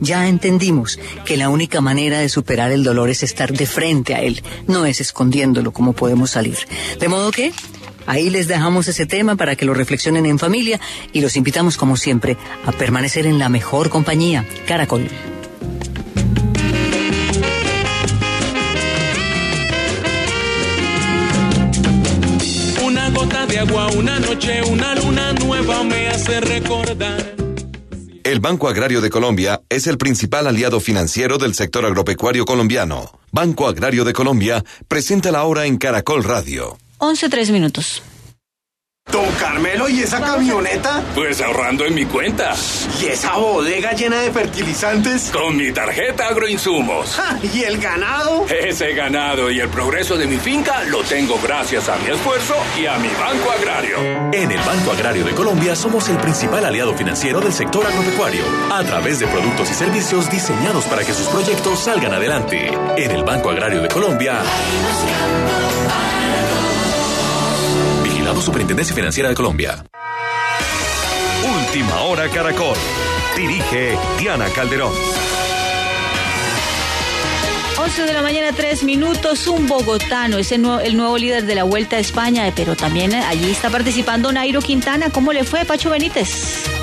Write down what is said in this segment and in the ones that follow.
ya entendimos que la única manera de superar el dolor es estar de frente a él, no es escondiéndolo como podemos salir. De modo que Ahí les dejamos ese tema para que lo reflexionen en familia y los invitamos como siempre a permanecer en la mejor compañía, Caracol. Una gota de agua, una noche, una luna nueva me hace recordar. El Banco Agrario de Colombia es el principal aliado financiero del sector agropecuario colombiano. Banco Agrario de Colombia presenta la hora en Caracol Radio. 11, 3 minutos. Don Carmelo, ¿y esa camioneta? Pues ahorrando en mi cuenta. ¿Y esa bodega llena de fertilizantes? Con mi tarjeta Agroinsumos. ¿Y el ganado? Ese ganado y el progreso de mi finca lo tengo gracias a mi esfuerzo y a mi Banco Agrario. En el Banco Agrario de Colombia somos el principal aliado financiero del sector agropecuario, a través de productos y servicios diseñados para que sus proyectos salgan adelante. En el Banco Agrario de Colombia. Superintendencia Financiera de Colombia. Última hora Caracol. Dirige Diana Calderón. 11 de la mañana, 3 minutos. Un bogotano es el nuevo, el nuevo, líder de la Vuelta a España, pero también allí está participando Nairo Quintana. ¿Cómo le fue, Pacho Benítez?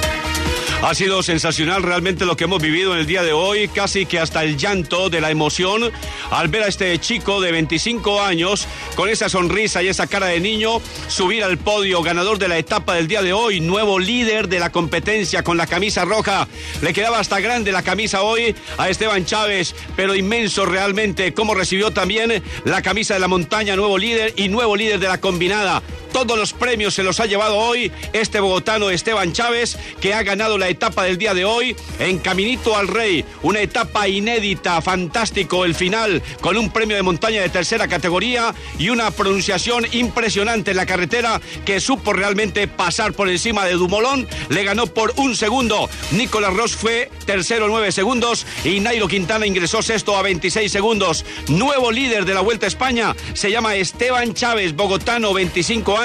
Ha sido sensacional realmente lo que hemos vivido en el día de hoy, casi que hasta el llanto de la emoción al ver a este chico de 25 años con esa sonrisa y esa cara de niño subir al podio, ganador de la etapa del día de hoy, nuevo líder de la competencia con la camisa roja. Le quedaba hasta grande la camisa hoy a Esteban Chávez, pero inmenso realmente cómo recibió también la camisa de la montaña, nuevo líder y nuevo líder de la combinada. Todos los premios se los ha llevado hoy este bogotano Esteban Chávez, que ha ganado la etapa del día de hoy en Caminito al Rey. Una etapa inédita, fantástico el final, con un premio de montaña de tercera categoría y una pronunciación impresionante en la carretera que supo realmente pasar por encima de Dumolón. Le ganó por un segundo. Nicolás Ross fue tercero nueve segundos y Nairo Quintana ingresó sexto a 26 segundos. Nuevo líder de la Vuelta a España se llama Esteban Chávez, bogotano, 25 años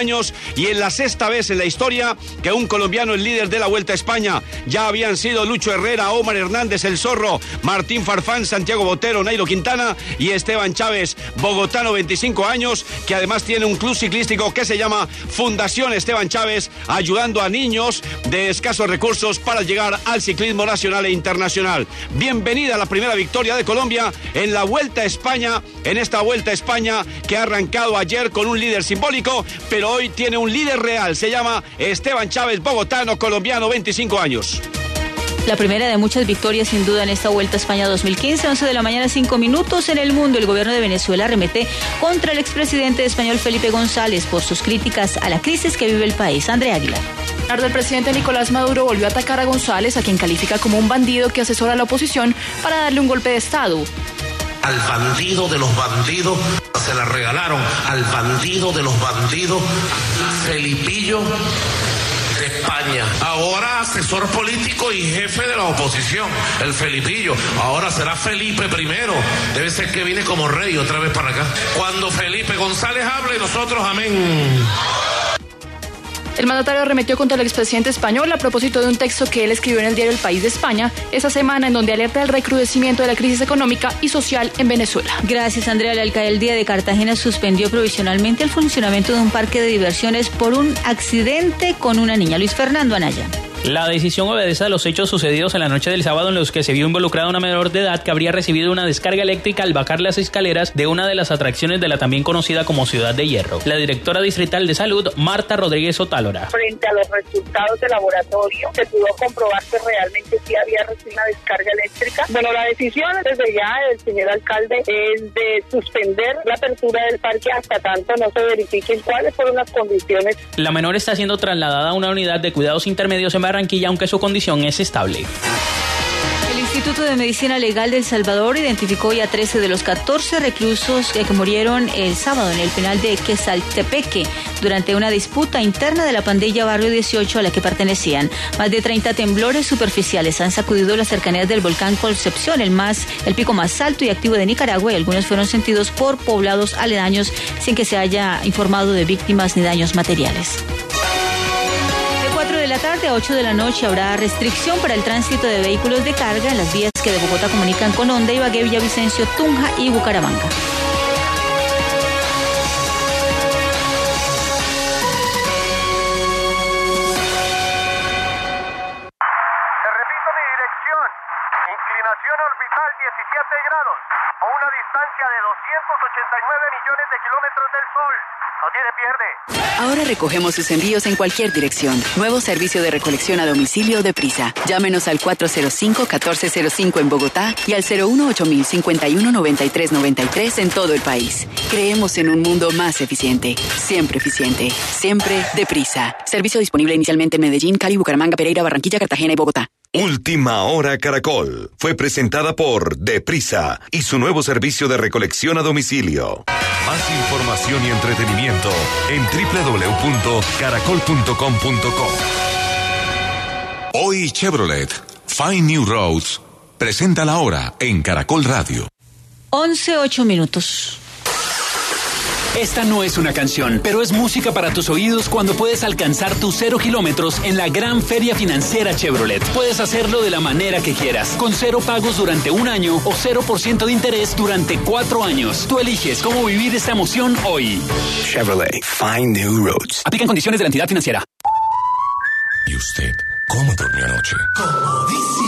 y en la sexta vez en la historia que un colombiano es líder de la Vuelta a España. Ya habían sido Lucho Herrera, Omar Hernández, El Zorro, Martín Farfán, Santiago Botero, Nairo Quintana y Esteban Chávez, bogotano 25 años, que además tiene un club ciclístico que se llama Fundación Esteban Chávez, ayudando a niños de escasos recursos para llegar al ciclismo nacional e internacional. Bienvenida a la primera victoria de Colombia en la Vuelta a España, en esta Vuelta a España que ha arrancado ayer con un líder simbólico, pero hoy tiene un líder real. Se llama Esteban Chávez, bogotano, colombiano, 25 años. La primera de muchas victorias sin duda en esta Vuelta a España 2015, 11 de la mañana, 5 minutos en el mundo. El gobierno de Venezuela remete contra el expresidente español Felipe González por sus críticas a la crisis que vive el país. Andrea Aguilar. El presidente Nicolás Maduro volvió a atacar a González, a quien califica como un bandido que asesora a la oposición para darle un golpe de Estado. Al bandido de los bandidos se la regalaron al bandido de los bandidos, Felipillo de España. Ahora asesor político y jefe de la oposición, el Felipillo. Ahora será Felipe primero. Debe ser que viene como rey otra vez para acá. Cuando Felipe González hable, nosotros amén. El mandatario arremetió contra el expresidente español a propósito de un texto que él escribió en el diario El País de España esa semana en donde alerta del recrudecimiento de la crisis económica y social en Venezuela. Gracias, Andrea. La alcaldía de Cartagena suspendió provisionalmente el funcionamiento de un parque de diversiones por un accidente con una niña. Luis Fernando Anaya. La decisión obedece a los hechos sucedidos en la noche del sábado en los que se vio involucrada una menor de edad que habría recibido una descarga eléctrica al bajar las escaleras de una de las atracciones de la también conocida como Ciudad de Hierro. La directora distrital de salud, Marta Rodríguez Otálora. Frente a los resultados de laboratorio, se pudo comprobar que realmente sí había recibido una descarga eléctrica. Bueno, la decisión desde ya del señor alcalde es de suspender la apertura del parque hasta tanto no se verifiquen cuáles fueron las condiciones. La menor está siendo trasladada a una unidad de cuidados intermedios en Barranquilla, aunque su condición es estable. El Instituto de Medicina Legal de Salvador identificó ya 13 de los 14 reclusos que murieron el sábado en el penal de Quesaltepeque durante una disputa interna de la pandilla Barrio 18 a la que pertenecían. Más de 30 temblores superficiales han sacudido las cercanías del volcán Concepción, el, más, el pico más alto y activo de Nicaragua, y algunos fueron sentidos por poblados aledaños sin que se haya informado de víctimas ni daños materiales. La tarde a 8 de la noche habrá restricción para el tránsito de vehículos de carga en las vías que de Bogotá comunican con Honda, Ibagué, Villavicencio, Tunja y Bucaramanga. Inclinación orbital 17 grados, o una distancia de 289 millones de kilómetros del Sol. No tiene pierde. Ahora recogemos sus envíos en cualquier dirección. Nuevo servicio de recolección a domicilio de Prisa. Llámenos al 405-1405 en Bogotá y al 018-519393 en todo el país. Creemos en un mundo más eficiente. Siempre eficiente. Siempre deprisa. Servicio disponible inicialmente en Medellín, Cali, Bucaramanga, Pereira, Barranquilla, Cartagena y Bogotá. Última Hora Caracol fue presentada por Deprisa y su nuevo servicio de recolección a domicilio. Más información y entretenimiento en www.caracol.com.co. Hoy Chevrolet, Find New Roads, presenta la hora en Caracol Radio. 11, 8 minutos. Esta no es una canción, pero es música para tus oídos cuando puedes alcanzar tus cero kilómetros en la gran feria financiera Chevrolet. Puedes hacerlo de la manera que quieras, con cero pagos durante un año o 0% de interés durante cuatro años. Tú eliges cómo vivir esta emoción hoy. Chevrolet, find new roads. Aplican condiciones de la entidad financiera. ¿Y usted cómo durmió anoche? Comodísimo.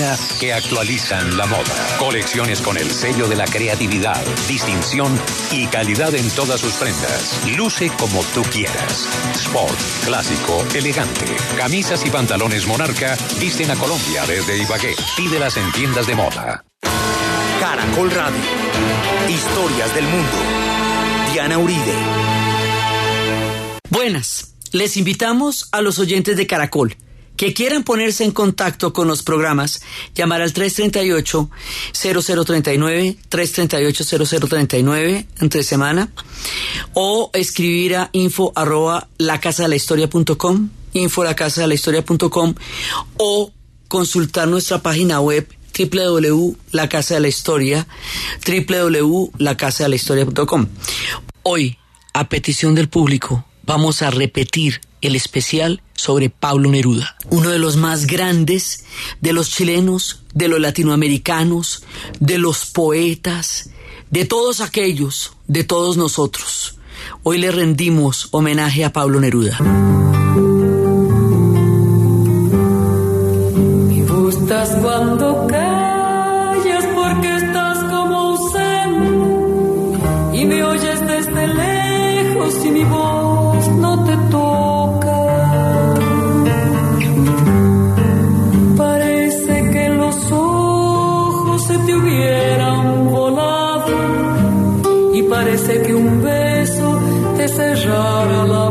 que actualizan la moda. Colecciones con el sello de la creatividad, distinción y calidad en todas sus prendas. Luce como tú quieras. Sport, clásico, elegante. Camisas y pantalones Monarca visten a Colombia desde Ibagué. Pídelas en tiendas de moda. Caracol Radio. Historias del mundo. Diana Uribe. Buenas. Les invitamos a los oyentes de Caracol que quieran ponerse en contacto con los programas, llamar al 338-0039, 338-0039 entre semana, o escribir a info arroba lacasadelahistoria.com, info lacasadelahistoria.com, o consultar nuestra página web www.lacasadelahistoria, www.lacasadelahistoria.com. Hoy, a petición del público, vamos a repetir el especial sobre Pablo Neruda, uno de los más grandes de los chilenos, de los latinoamericanos, de los poetas, de todos aquellos, de todos nosotros. Hoy le rendimos homenaje a Pablo Neruda. Me gustas cuando porque estás como y me oyes desde lejos y mi voz se joga logo.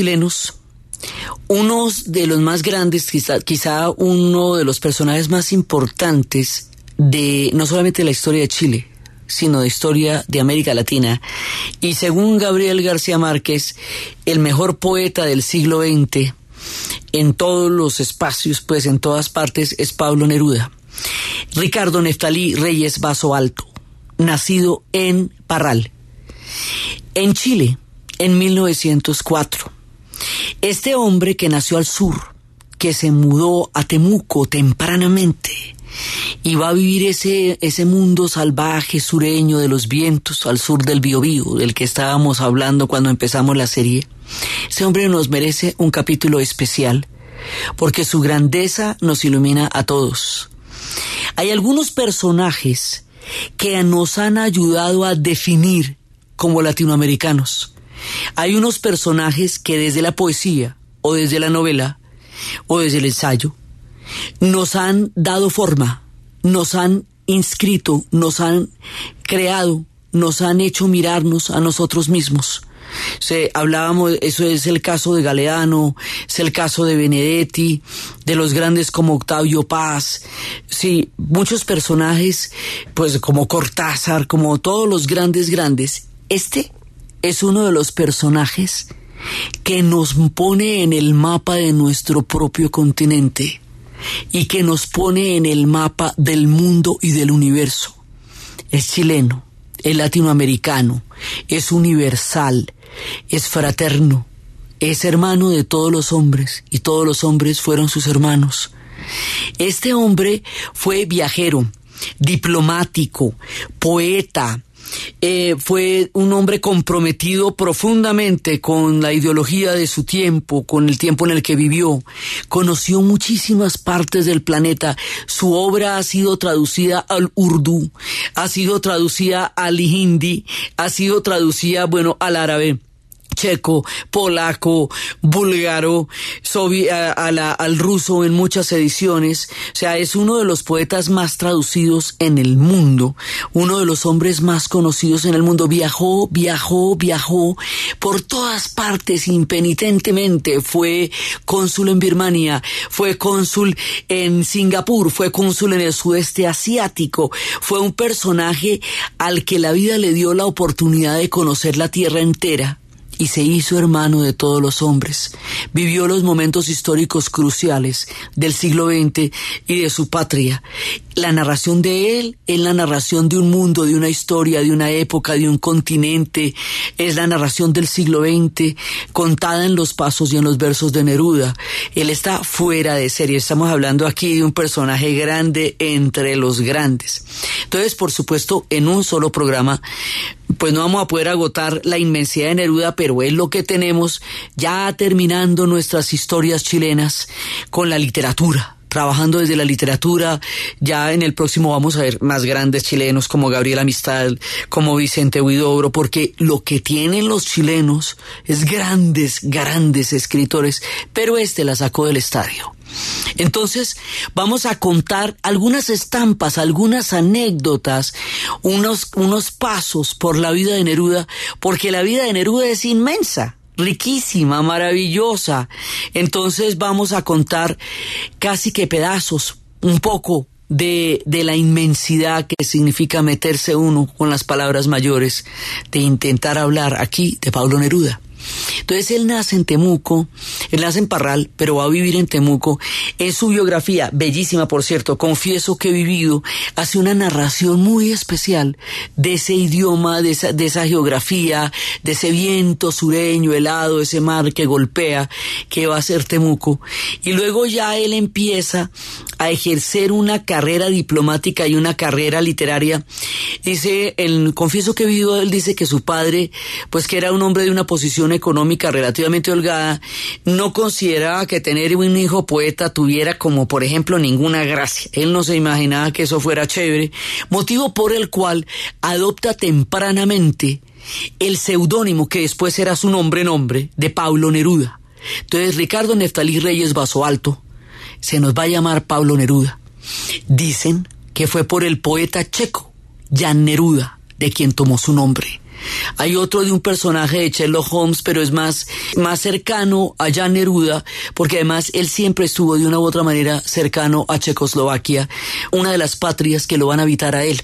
Chilenos, uno de los más grandes, quizá, uno de los personajes más importantes de no solamente la historia de Chile, sino de historia de América Latina. Y según Gabriel García Márquez, el mejor poeta del siglo XX en todos los espacios, pues en todas partes, es Pablo Neruda. Ricardo Neftalí Reyes Vaso Alto, nacido en Parral, en Chile, en 1904. Este hombre que nació al sur, que se mudó a Temuco tempranamente y va a vivir ese, ese mundo salvaje sureño de los vientos al sur del Biobío, del que estábamos hablando cuando empezamos la serie. Ese hombre nos merece un capítulo especial porque su grandeza nos ilumina a todos. Hay algunos personajes que nos han ayudado a definir como latinoamericanos. Hay unos personajes que desde la poesía o desde la novela o desde el ensayo nos han dado forma, nos han inscrito, nos han creado, nos han hecho mirarnos a nosotros mismos. Se, hablábamos, eso es el caso de Galeano, es el caso de Benedetti, de los grandes como Octavio Paz, sí, muchos personajes, pues como Cortázar, como todos los grandes grandes. Este es uno de los personajes que nos pone en el mapa de nuestro propio continente y que nos pone en el mapa del mundo y del universo. Es chileno, es latinoamericano, es universal, es fraterno, es hermano de todos los hombres y todos los hombres fueron sus hermanos. Este hombre fue viajero, diplomático, poeta, eh, fue un hombre comprometido profundamente con la ideología de su tiempo, con el tiempo en el que vivió. Conoció muchísimas partes del planeta. Su obra ha sido traducida al urdu, ha sido traducida al hindi, ha sido traducida, bueno, al árabe checo, polaco, búlgaro, al ruso en muchas ediciones. O sea, es uno de los poetas más traducidos en el mundo, uno de los hombres más conocidos en el mundo. Viajó, viajó, viajó por todas partes impenitentemente. Fue cónsul en Birmania, fue cónsul en Singapur, fue cónsul en el sudeste asiático. Fue un personaje al que la vida le dio la oportunidad de conocer la tierra entera y se hizo hermano de todos los hombres. Vivió los momentos históricos cruciales del siglo XX y de su patria. La narración de él es la narración de un mundo, de una historia, de una época, de un continente. Es la narración del siglo XX contada en los pasos y en los versos de Neruda. Él está fuera de serie. Estamos hablando aquí de un personaje grande entre los grandes. Entonces, por supuesto, en un solo programa pues no vamos a poder agotar la inmensidad de Neruda, pero es lo que tenemos ya terminando nuestras historias chilenas con la literatura trabajando desde la literatura. Ya en el próximo vamos a ver más grandes chilenos como Gabriel Amistad, como Vicente Huidobro, porque lo que tienen los chilenos es grandes, grandes escritores, pero este la sacó del estadio. Entonces, vamos a contar algunas estampas, algunas anécdotas, unos, unos pasos por la vida de Neruda, porque la vida de Neruda es inmensa riquísima, maravillosa. Entonces vamos a contar casi que pedazos, un poco de, de, la inmensidad que significa meterse uno con las palabras mayores, de intentar hablar aquí de Pablo Neruda. Entonces él nace en Temuco, él nace en Parral, pero va a vivir en Temuco. En su biografía, bellísima por cierto, confieso que he vivido, hace una narración muy especial de ese idioma, de esa, de esa geografía, de ese viento sureño, helado, ese mar que golpea, que va a ser Temuco. Y luego ya él empieza a ejercer una carrera diplomática y una carrera literaria. Dice, el, confieso que he vivido, él dice que su padre, pues que era un hombre de una posición económica relativamente holgada, no consideraba que tener un hijo poeta tuviera como, por ejemplo, ninguna gracia. Él no se imaginaba que eso fuera chévere, motivo por el cual adopta tempranamente el seudónimo que después era su nombre nombre de Pablo Neruda. Entonces Ricardo Neftalí Reyes Baso Alto se nos va a llamar Pablo Neruda. Dicen que fue por el poeta checo, Jan Neruda, de quien tomó su nombre. Hay otro de un personaje de Sherlock Holmes, pero es más, más cercano a Jan Neruda, porque además él siempre estuvo de una u otra manera cercano a Checoslovaquia, una de las patrias que lo van a habitar a él.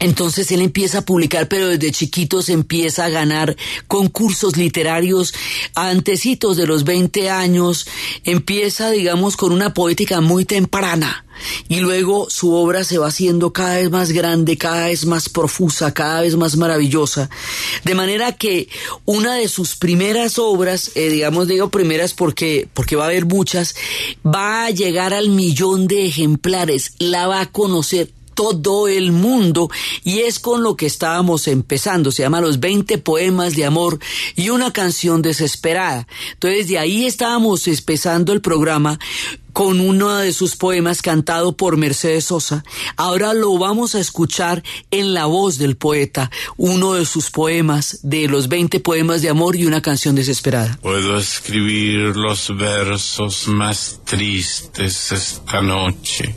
Entonces él empieza a publicar, pero desde chiquito se empieza a ganar concursos literarios antecitos de los 20 años, empieza, digamos, con una poética muy temprana. Y luego su obra se va haciendo cada vez más grande, cada vez más profusa, cada vez más maravillosa. De manera que una de sus primeras obras, eh, digamos, digo primeras porque, porque va a haber muchas, va a llegar al millón de ejemplares, la va a conocer todo el mundo y es con lo que estábamos empezando. Se llama Los 20 poemas de amor y una canción desesperada. Entonces de ahí estábamos empezando el programa con uno de sus poemas cantado por Mercedes Sosa. Ahora lo vamos a escuchar en la voz del poeta, uno de sus poemas, de los 20 poemas de amor y una canción desesperada. Puedo escribir los versos más tristes esta noche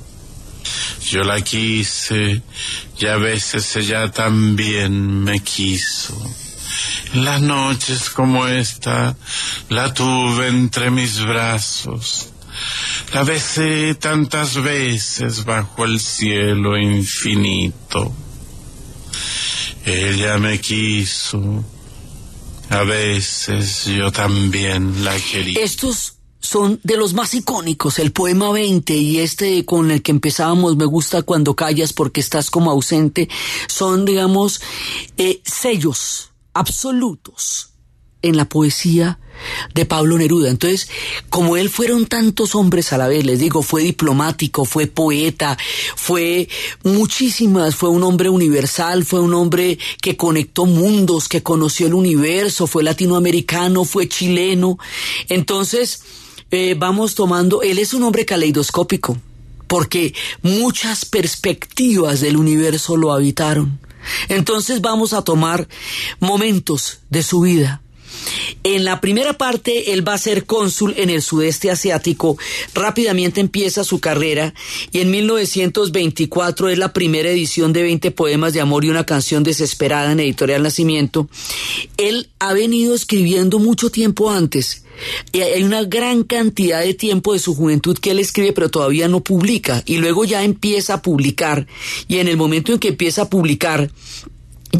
Yo la quise y a veces ella también me quiso. Las noches como esta la tuve entre mis brazos. La besé tantas veces bajo el cielo infinito. Ella me quiso. A veces yo también la quería. Estos son de los más icónicos, el poema 20 y este con el que empezábamos, me gusta cuando callas porque estás como ausente, son, digamos, eh, sellos absolutos en la poesía de Pablo Neruda. Entonces, como él fueron tantos hombres a la vez, les digo, fue diplomático, fue poeta, fue muchísimas, fue un hombre universal, fue un hombre que conectó mundos, que conoció el universo, fue latinoamericano, fue chileno. Entonces, eh, vamos tomando, él es un hombre caleidoscópico, porque muchas perspectivas del universo lo habitaron. Entonces vamos a tomar momentos de su vida. En la primera parte, él va a ser cónsul en el sudeste asiático. Rápidamente empieza su carrera y en 1924 es la primera edición de 20 poemas de amor y una canción desesperada en Editorial Nacimiento. Él ha venido escribiendo mucho tiempo antes y hay una gran cantidad de tiempo de su juventud que él escribe pero todavía no publica y luego ya empieza a publicar y en el momento en que empieza a publicar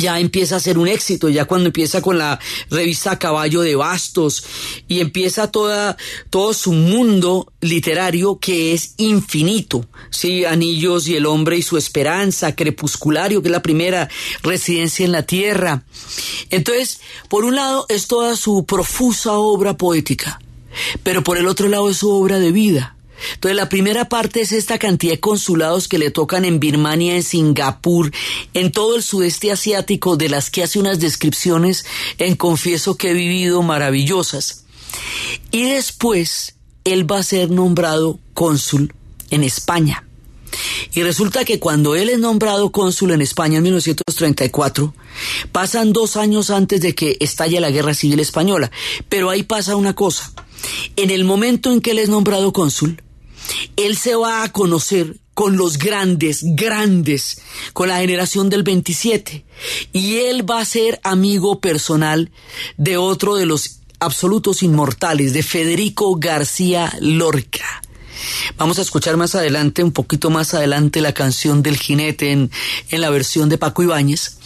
ya empieza a ser un éxito, ya cuando empieza con la revista Caballo de Bastos y empieza toda, todo su mundo literario que es infinito, sí, Anillos y el hombre y su esperanza, Crepusculario, que es la primera residencia en la tierra. Entonces, por un lado es toda su profusa obra poética, pero por el otro lado es su obra de vida entonces la primera parte es esta cantidad de consulados que le tocan en Birmania, en Singapur, en todo el sudeste asiático, de las que hace unas descripciones en Confieso que he vivido maravillosas. Y después él va a ser nombrado cónsul en España. Y resulta que cuando él es nombrado cónsul en España en 1934, pasan dos años antes de que estalle la Guerra Civil Española. Pero ahí pasa una cosa. En el momento en que él es nombrado cónsul, él se va a conocer con los grandes, grandes, con la generación del 27. Y él va a ser amigo personal de otro de los absolutos inmortales, de Federico García Lorca. Vamos a escuchar más adelante, un poquito más adelante, la canción del jinete en, en la versión de Paco Ibáñez.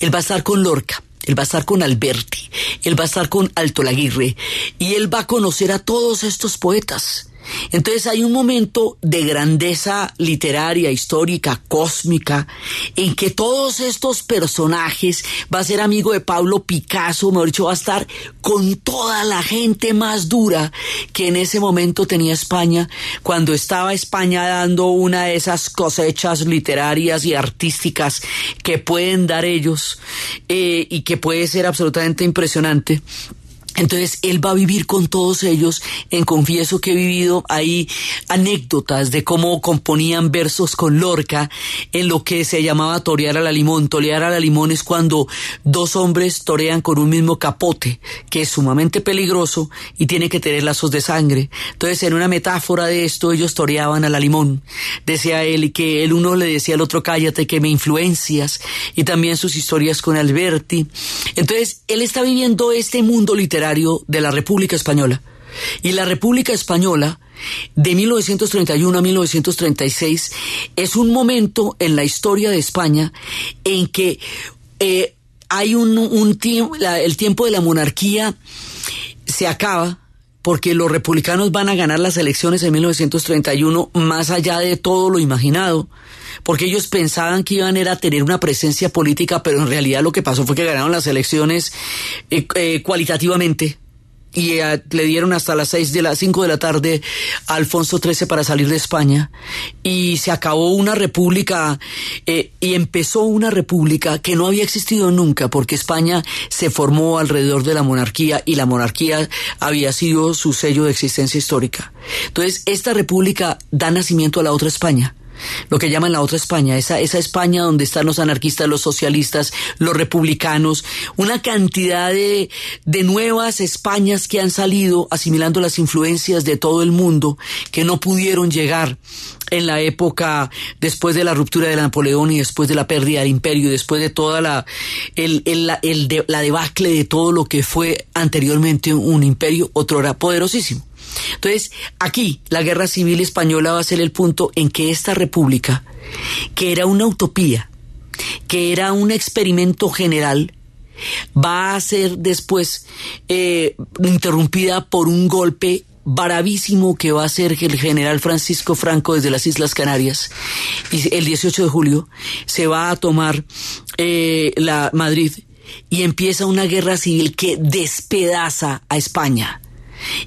Él va a estar con Lorca. Él va a estar con Alberti, él va a estar con Alto Laguirre y él va a conocer a todos estos poetas. Entonces hay un momento de grandeza literaria, histórica, cósmica, en que todos estos personajes va a ser amigo de Pablo Picasso, mejor dicho, va a estar con toda la gente más dura que en ese momento tenía España, cuando estaba España dando una de esas cosechas literarias y artísticas que pueden dar ellos eh, y que puede ser absolutamente impresionante. Entonces él va a vivir con todos ellos. En Confieso que he vivido ahí anécdotas de cómo componían versos con Lorca en lo que se llamaba torear a la limón. Torear a la limón es cuando dos hombres torean con un mismo capote, que es sumamente peligroso y tiene que tener lazos de sangre. Entonces en una metáfora de esto ellos toreaban a la limón. Decía él que el uno le decía al otro cállate que me influencias y también sus historias con Alberti. Entonces él está viviendo este mundo literario de la República Española. Y la República Española, de 1931 a 1936, es un momento en la historia de España en que eh, hay un, un tiempo, el tiempo de la monarquía se acaba, porque los republicanos van a ganar las elecciones en 1931 más allá de todo lo imaginado, porque ellos pensaban que iban a tener una presencia política, pero en realidad lo que pasó fue que ganaron las elecciones eh, eh, cualitativamente y eh, le dieron hasta las seis de las cinco de la tarde a Alfonso XIII para salir de España y se acabó una república y empezó una república que no había existido nunca porque España se formó alrededor de la monarquía y la monarquía había sido su sello de existencia histórica. Entonces esta república da nacimiento a la otra España lo que llaman la otra España, esa, esa España donde están los anarquistas, los socialistas, los republicanos, una cantidad de, de nuevas Españas que han salido asimilando las influencias de todo el mundo que no pudieron llegar en la época después de la ruptura de Napoleón y después de la pérdida del imperio, después de toda la, el, el, el, la debacle de todo lo que fue anteriormente un imperio, otro era poderosísimo. Entonces, aquí la guerra civil española va a ser el punto en que esta república, que era una utopía, que era un experimento general, va a ser después eh, interrumpida por un golpe bravísimo que va a ser el general Francisco Franco desde las Islas Canarias. Y el 18 de julio se va a tomar eh, la Madrid y empieza una guerra civil que despedaza a España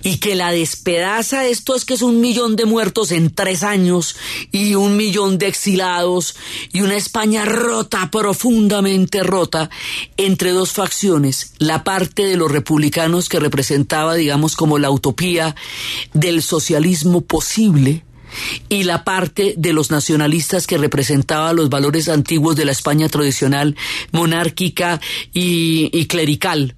y que la despedaza esto es que es un millón de muertos en tres años y un millón de exilados y una España rota, profundamente rota, entre dos facciones, la parte de los republicanos que representaba, digamos, como la utopía del socialismo posible, y la parte de los nacionalistas que representaba los valores antiguos de la España tradicional, monárquica y, y clerical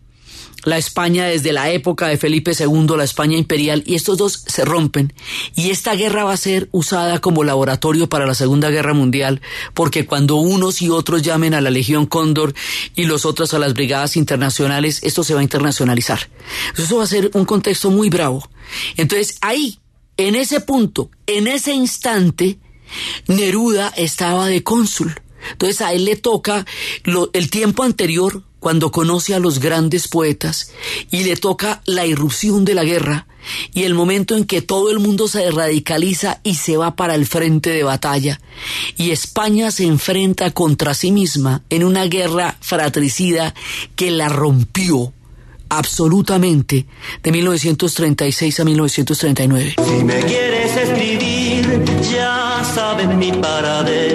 la España desde la época de Felipe II, la España imperial, y estos dos se rompen. Y esta guerra va a ser usada como laboratorio para la Segunda Guerra Mundial, porque cuando unos y otros llamen a la Legión Cóndor y los otros a las brigadas internacionales, esto se va a internacionalizar. Eso va a ser un contexto muy bravo. Entonces ahí, en ese punto, en ese instante, Neruda estaba de cónsul. Entonces a él le toca el tiempo anterior cuando conoce a los grandes poetas y le toca la irrupción de la guerra y el momento en que todo el mundo se radicaliza y se va para el frente de batalla y España se enfrenta contra sí misma en una guerra fratricida que la rompió absolutamente de 1936 a 1939. Si me quieres escribir, ya saben mi paradero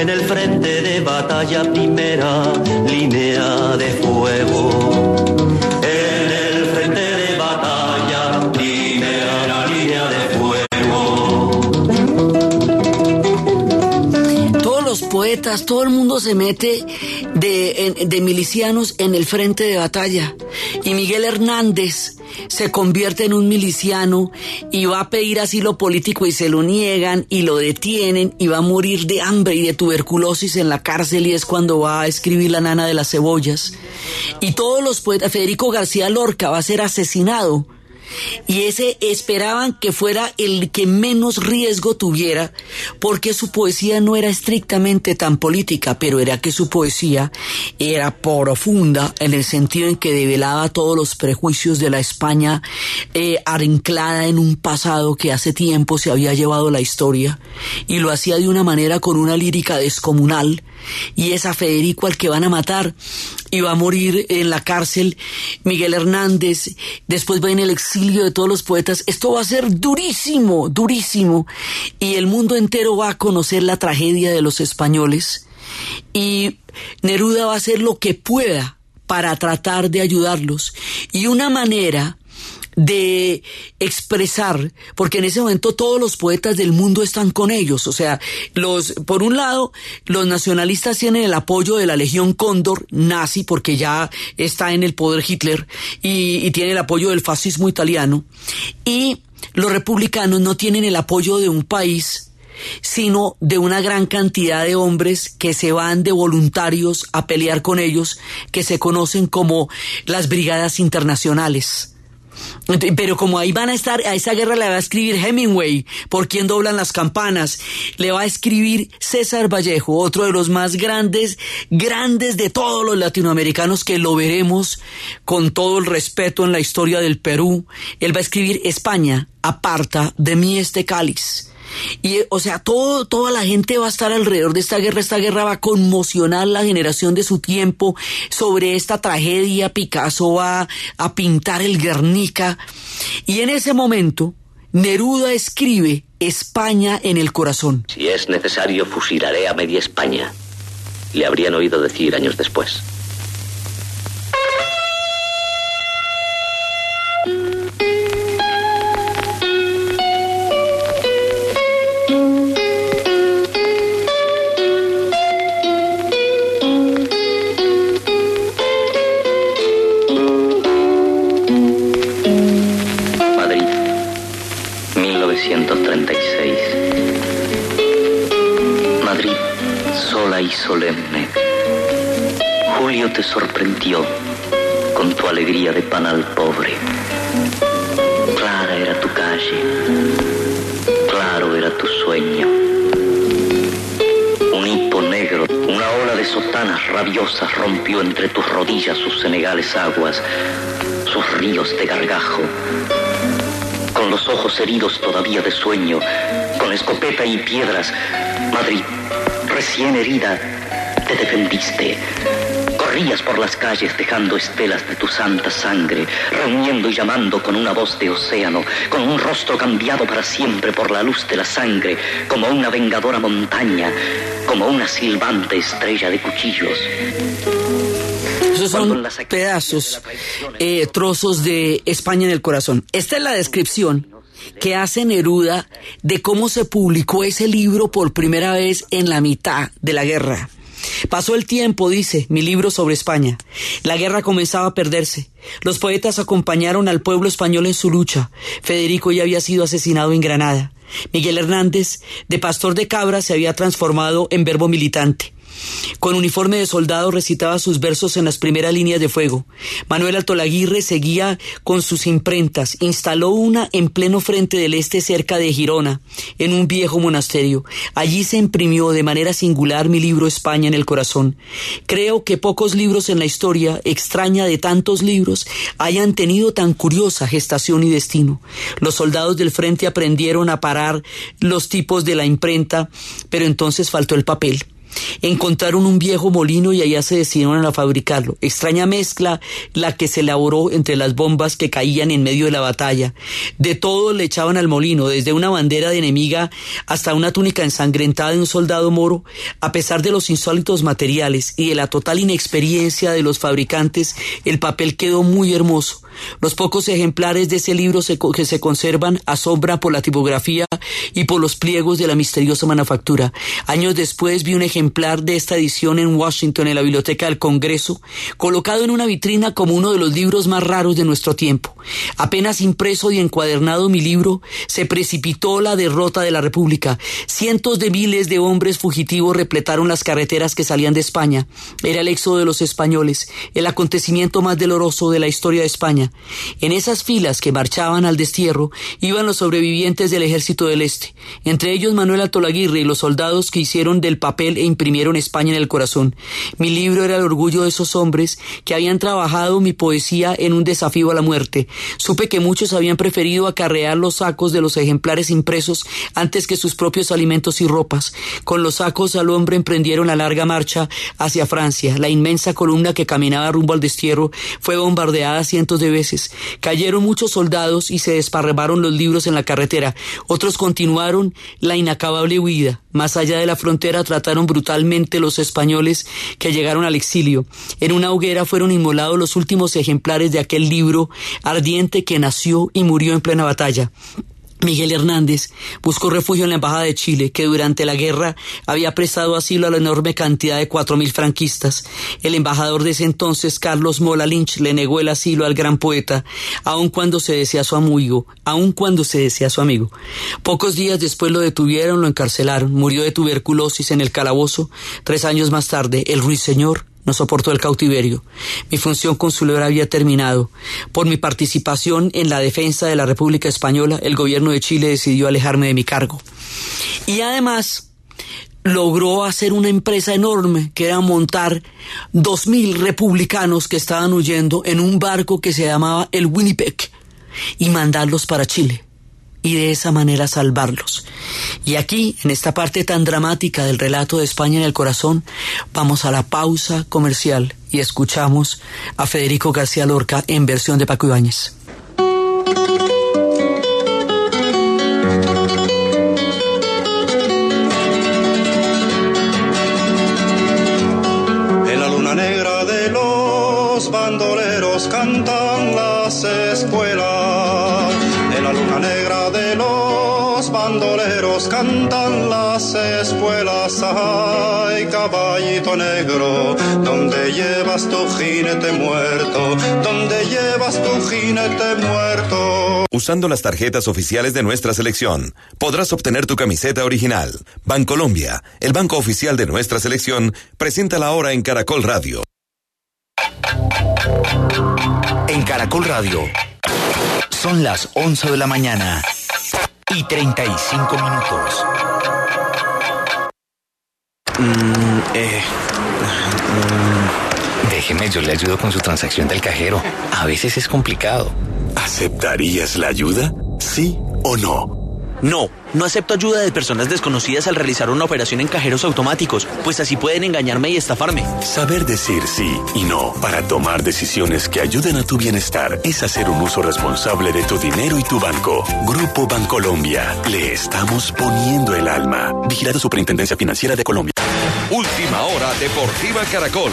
en el frente de batalla primera línea de fuego. Todo el mundo se mete de milicianos en el frente de batalla. Y Miguel Hernández se convierte en un miliciano y va a pedir asilo político y se lo niegan y lo detienen y va a morir de hambre y de tuberculosis en la cárcel y es cuando va a escribir La nana de las cebollas. Y todos los poetas, Federico García Lorca va a ser asesinado. Y ese esperaban que fuera el que menos riesgo tuviera, porque su poesía no era estrictamente tan política, pero era que su poesía era profunda en el sentido en que develaba todos los prejuicios de la España eh, en un pasado que hace tiempo se había llevado la historia, y lo hacía de una manera con una lírica descomunal, y es a Federico al que van a matar y va a morir en la cárcel Miguel Hernández, después va en el exilio de todos los poetas. Esto va a ser durísimo, durísimo. Y el mundo entero va a conocer la tragedia de los españoles. Y Neruda va a hacer lo que pueda para tratar de ayudarlos. Y una manera de expresar, porque en ese momento todos los poetas del mundo están con ellos, o sea, los, por un lado, los nacionalistas tienen el apoyo de la Legión Cóndor nazi, porque ya está en el poder Hitler, y, tiene el apoyo del fascismo italiano, y los republicanos no tienen el apoyo de un país sino de una gran cantidad de hombres que se van de voluntarios a pelear con ellos, que se conocen como las brigadas internacionales. Pero como ahí van a estar, a esa guerra le va a escribir Hemingway, por quien doblan las campanas, le va a escribir César Vallejo, otro de los más grandes, grandes de todos los latinoamericanos que lo veremos con todo el respeto en la historia del Perú. Él va a escribir España, aparta de mí este cáliz. Y, o sea, toda la gente va a estar alrededor de esta guerra. Esta guerra va a conmocionar la generación de su tiempo sobre esta tragedia. Picasso va a pintar el Guernica. Y en ese momento, Neruda escribe España en el corazón. Si es necesario, fusilaré a media España. Le habrían oído decir años después. Entre tus rodillas sus senegales aguas, sus ríos de gargajo. Con los ojos heridos todavía de sueño, con escopeta y piedras, Madrid, recién herida, te defendiste. Corrías por las calles dejando estelas de tu santa sangre, reuniendo y llamando con una voz de océano, con un rostro cambiado para siempre por la luz de la sangre, como una vengadora montaña, como una silbante estrella de cuchillos. Son pedazos, eh, trozos de España en el corazón. Esta es la descripción que hace Neruda de cómo se publicó ese libro por primera vez en la mitad de la guerra. Pasó el tiempo, dice, mi libro sobre España. La guerra comenzaba a perderse. Los poetas acompañaron al pueblo español en su lucha. Federico ya había sido asesinado en Granada. Miguel Hernández, de pastor de cabras, se había transformado en verbo militante. Con uniforme de soldado recitaba sus versos en las primeras líneas de fuego. Manuel Altolaguirre seguía con sus imprentas. Instaló una en pleno frente del este cerca de Girona, en un viejo monasterio. Allí se imprimió de manera singular mi libro España en el corazón. Creo que pocos libros en la historia, extraña de tantos libros, hayan tenido tan curiosa gestación y destino. Los soldados del frente aprendieron a parar los tipos de la imprenta, pero entonces faltó el papel. Encontraron un viejo molino y allá se decidieron a fabricarlo. Extraña mezcla la que se elaboró entre las bombas que caían en medio de la batalla. De todo le echaban al molino, desde una bandera de enemiga hasta una túnica ensangrentada de un soldado moro. A pesar de los insólitos materiales y de la total inexperiencia de los fabricantes, el papel quedó muy hermoso. Los pocos ejemplares de ese libro se que se conservan asombra por la tipografía y por los pliegos de la misteriosa manufactura. Años después vi un ejemplar de esta edición en Washington, en la Biblioteca del Congreso, colocado en una vitrina como uno de los libros más raros de nuestro tiempo. Apenas impreso y encuadernado mi libro, se precipitó la derrota de la República. Cientos de miles de hombres fugitivos repletaron las carreteras que salían de España. Era el éxodo de los españoles, el acontecimiento más doloroso de la historia de España. En esas filas que marchaban al destierro iban los sobrevivientes del ejército del Este, entre ellos Manuel Altolaguirre y los soldados que hicieron del papel e imprimieron España en el corazón. Mi libro era el orgullo de esos hombres que habían trabajado mi poesía en un desafío a la muerte. Supe que muchos habían preferido acarrear los sacos de los ejemplares impresos antes que sus propios alimentos y ropas. Con los sacos al hombre emprendieron la larga marcha hacia Francia. La inmensa columna que caminaba rumbo al destierro fue bombardeada cientos de veces. Cayeron muchos soldados y se desparramaron los libros en la carretera. Otros continuaron la inacabable huida. Más allá de la frontera trataron brutalmente los españoles que llegaron al exilio. En una hoguera fueron inmolados los últimos ejemplares de aquel libro ardiente que nació y murió en plena batalla. Miguel Hernández buscó refugio en la Embajada de Chile, que durante la guerra había prestado asilo a la enorme cantidad de cuatro mil franquistas. El embajador de ese entonces, Carlos Mola Lynch, le negó el asilo al gran poeta, aun cuando se decía su amigo, aun cuando se decía su amigo. Pocos días después lo detuvieron, lo encarcelaron, murió de tuberculosis en el calabozo. Tres años más tarde, el ruiseñor no soportó el cautiverio. Mi función consular había terminado. Por mi participación en la defensa de la República Española, el gobierno de Chile decidió alejarme de mi cargo. Y además logró hacer una empresa enorme que era montar dos mil republicanos que estaban huyendo en un barco que se llamaba el Winnipeg y mandarlos para Chile y de esa manera salvarlos. Y aquí, en esta parte tan dramática del relato de España en el corazón, vamos a la pausa comercial y escuchamos a Federico García Lorca en versión de Paco Ibáñez. Espuelas. Ay, caballito negro, donde llevas tu jinete muerto? donde llevas tu jinete muerto? Usando las tarjetas oficiales de nuestra selección, podrás obtener tu camiseta original. Bancolombia, el banco oficial de nuestra selección, presenta la hora en Caracol Radio. En Caracol Radio. Son las 11 de la mañana y 35 minutos. Mm, eh, mm, déjeme, yo le ayudo con su transacción del cajero. A veces es complicado. ¿Aceptarías la ayuda? ¿Sí o no? No, no acepto ayuda de personas desconocidas al realizar una operación en cajeros automáticos, pues así pueden engañarme y estafarme. Saber decir sí y no para tomar decisiones que ayuden a tu bienestar es hacer un uso responsable de tu dinero y tu banco. Grupo Bancolombia. Le estamos poniendo el alma. Vigilado Superintendencia Financiera de Colombia. Última hora Deportiva Caracol.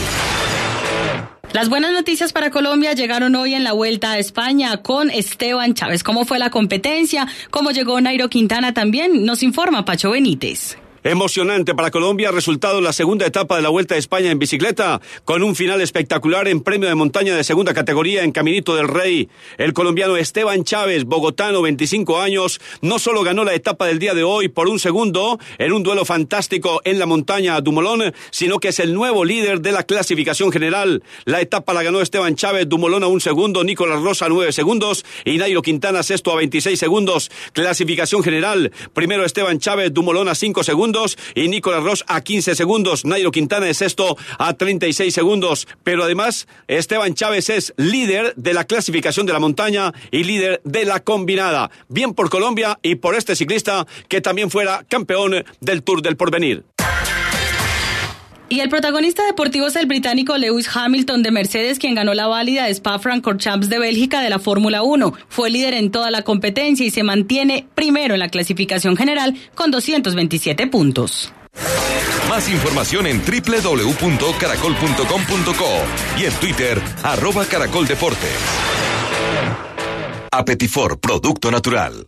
Las buenas noticias para Colombia llegaron hoy en la Vuelta a España con Esteban Chávez. ¿Cómo fue la competencia? ¿Cómo llegó Nairo Quintana también? Nos informa Pacho Benítez. Emocionante para Colombia, resultado la segunda etapa de la Vuelta a España en bicicleta, con un final espectacular en premio de montaña de segunda categoría en Caminito del Rey. El colombiano Esteban Chávez, bogotano, 25 años, no solo ganó la etapa del día de hoy por un segundo en un duelo fantástico en la montaña Dumolón, sino que es el nuevo líder de la clasificación general. La etapa la ganó Esteban Chávez, Dumolón a un segundo, Nicolás Rosa a nueve segundos y Nairo Quintana sexto a 26 segundos. Clasificación general, primero Esteban Chávez, Dumolón a cinco segundos y Nicolás Ross a 15 segundos. Nairo Quintana es sexto a 36 segundos. Pero además, Esteban Chávez es líder de la clasificación de la montaña y líder de la combinada. Bien por Colombia y por este ciclista que también fuera campeón del Tour del Porvenir. Y el protagonista deportivo es el británico Lewis Hamilton de Mercedes, quien ganó la válida de Spa-Francorchamps de Bélgica de la Fórmula 1. Fue líder en toda la competencia y se mantiene primero en la clasificación general con 227 puntos. Más información en www.caracol.com.co y en Twitter, arroba caracoldeportes. Apetifor, producto natural.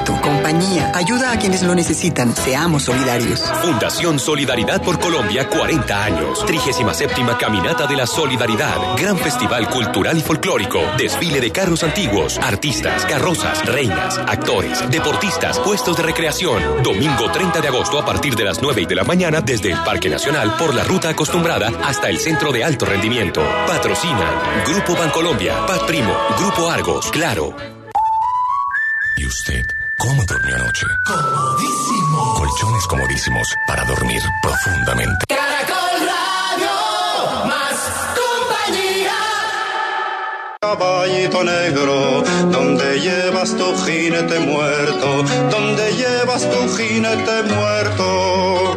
compañía, ayuda a quienes lo necesitan. Seamos solidarios. Fundación Solidaridad por Colombia, 40 años. 37 Caminata de la Solidaridad. Gran Festival Cultural y Folclórico. Desfile de carros antiguos, artistas, carrozas, reinas, actores, deportistas, puestos de recreación. Domingo 30 de agosto a partir de las 9 de la mañana desde el Parque Nacional por la ruta acostumbrada hasta el Centro de Alto Rendimiento. Patrocina Grupo Bancolombia, Pat Primo, Grupo Argos, Claro. ¿Y usted cómo durmió anoche? Comodísimo. Colchones comodísimos para dormir profundamente. Caracol Radio, más compañía. Caballito negro, donde llevas tu jinete muerto, donde llevas tu jinete muerto.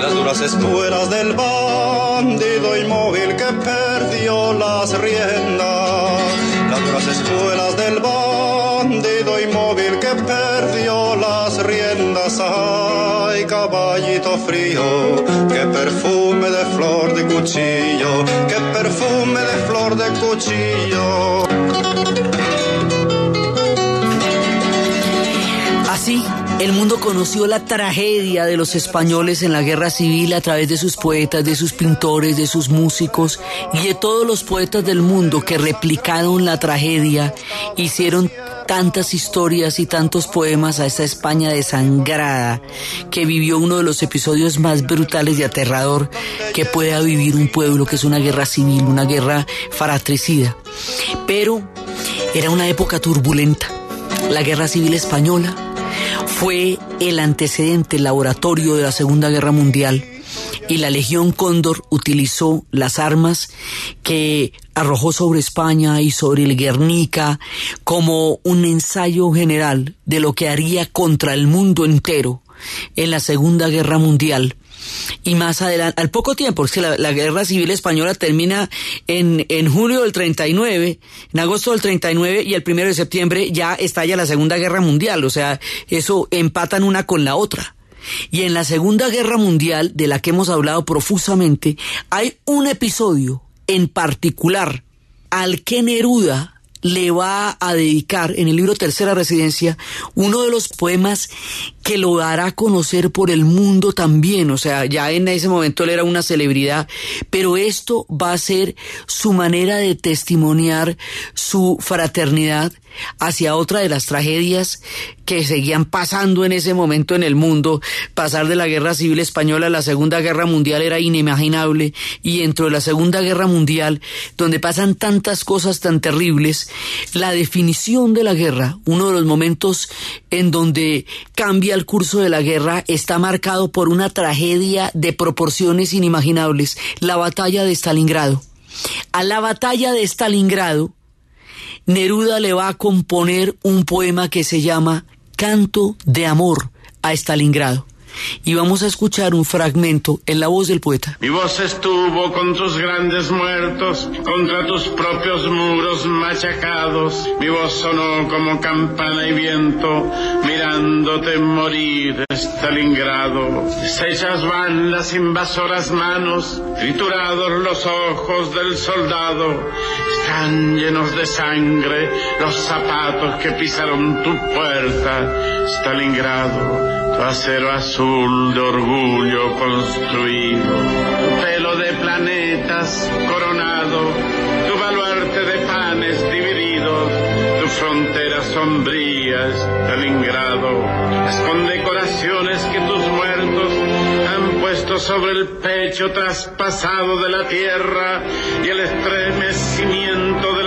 Las duras espuelas del bandido las riendas. Las duras espuelas del bandido inmóvil que perdió las riendas. Ay, caballito frío, qué perfume de flor de cuchillo, qué perfume de flor de cuchillo. Así, el mundo conoció la tragedia de los españoles en la guerra civil a través de sus poetas, de sus pintores, de sus músicos y de todos los poetas del mundo que replicaron la tragedia, hicieron tantas historias y tantos poemas a esta España desangrada que vivió uno de los episodios más brutales y aterrador que pueda vivir un pueblo, que es una guerra civil, una guerra fratricida. Pero era una época turbulenta. La guerra civil española fue el antecedente, laboratorio de la Segunda Guerra Mundial y la Legión Cóndor utilizó las armas que arrojó sobre España y sobre el Guernica como un ensayo general de lo que haría contra el mundo entero en la Segunda Guerra Mundial. Y más adelante, al poco tiempo, es que la, la, guerra civil española termina en, en julio del 39, en agosto del 39 y el primero de septiembre ya estalla la Segunda Guerra Mundial, o sea, eso empatan una con la otra. Y en la Segunda Guerra Mundial, de la que hemos hablado profusamente, hay un episodio en particular al que Neruda le va a dedicar en el libro Tercera Residencia uno de los poemas que lo dará a conocer por el mundo también. O sea, ya en ese momento él era una celebridad, pero esto va a ser su manera de testimoniar su fraternidad hacia otra de las tragedias que seguían pasando en ese momento en el mundo. Pasar de la Guerra Civil Española a la Segunda Guerra Mundial era inimaginable y dentro de la Segunda Guerra Mundial, donde pasan tantas cosas tan terribles, la definición de la guerra, uno de los momentos en donde cambia el curso de la guerra, está marcado por una tragedia de proporciones inimaginables, la batalla de Stalingrado. A la batalla de Stalingrado, Neruda le va a componer un poema que se llama Canto de Amor a Stalingrado. Y vamos a escuchar un fragmento en la voz del poeta. Mi voz estuvo con tus grandes muertos, contra tus propios muros machacados. Mi voz sonó como campana y viento, mirándote morir, Stalingrado. Deshechas van las invasoras manos, triturados los ojos del soldado. Están llenos de sangre los zapatos que pisaron tu puerta, Stalingrado. Acero azul de orgullo construido, pelo de planetas coronado, tu baluarte de panes divididos, tu frontera sombría, Stalingrado, las condecoraciones que tus muertos han puesto sobre el pecho traspasado de la tierra y el estremecimiento de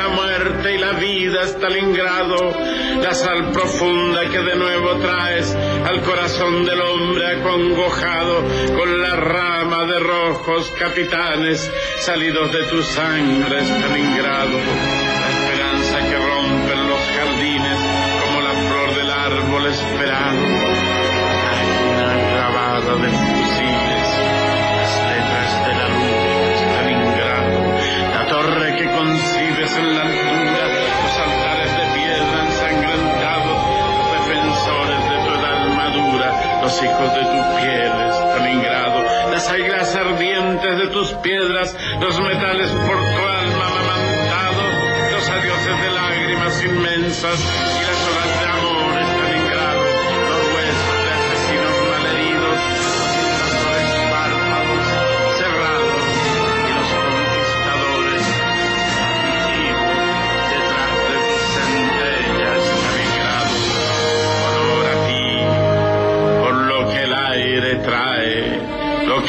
y la vida, Stalingrado, la sal profunda que de nuevo traes al corazón del hombre acongojado con la rama de rojos capitanes salidos de tu sangre, Stalingrado, la esperanza que rompen los jardines como la flor del árbol esperado, la grabada de los hijos de tu piel, Stalingrado, las águilas ardientes de tus piedras, los metales por tu alma amamantados, los adioses de lágrimas inmensas y las horas de amor,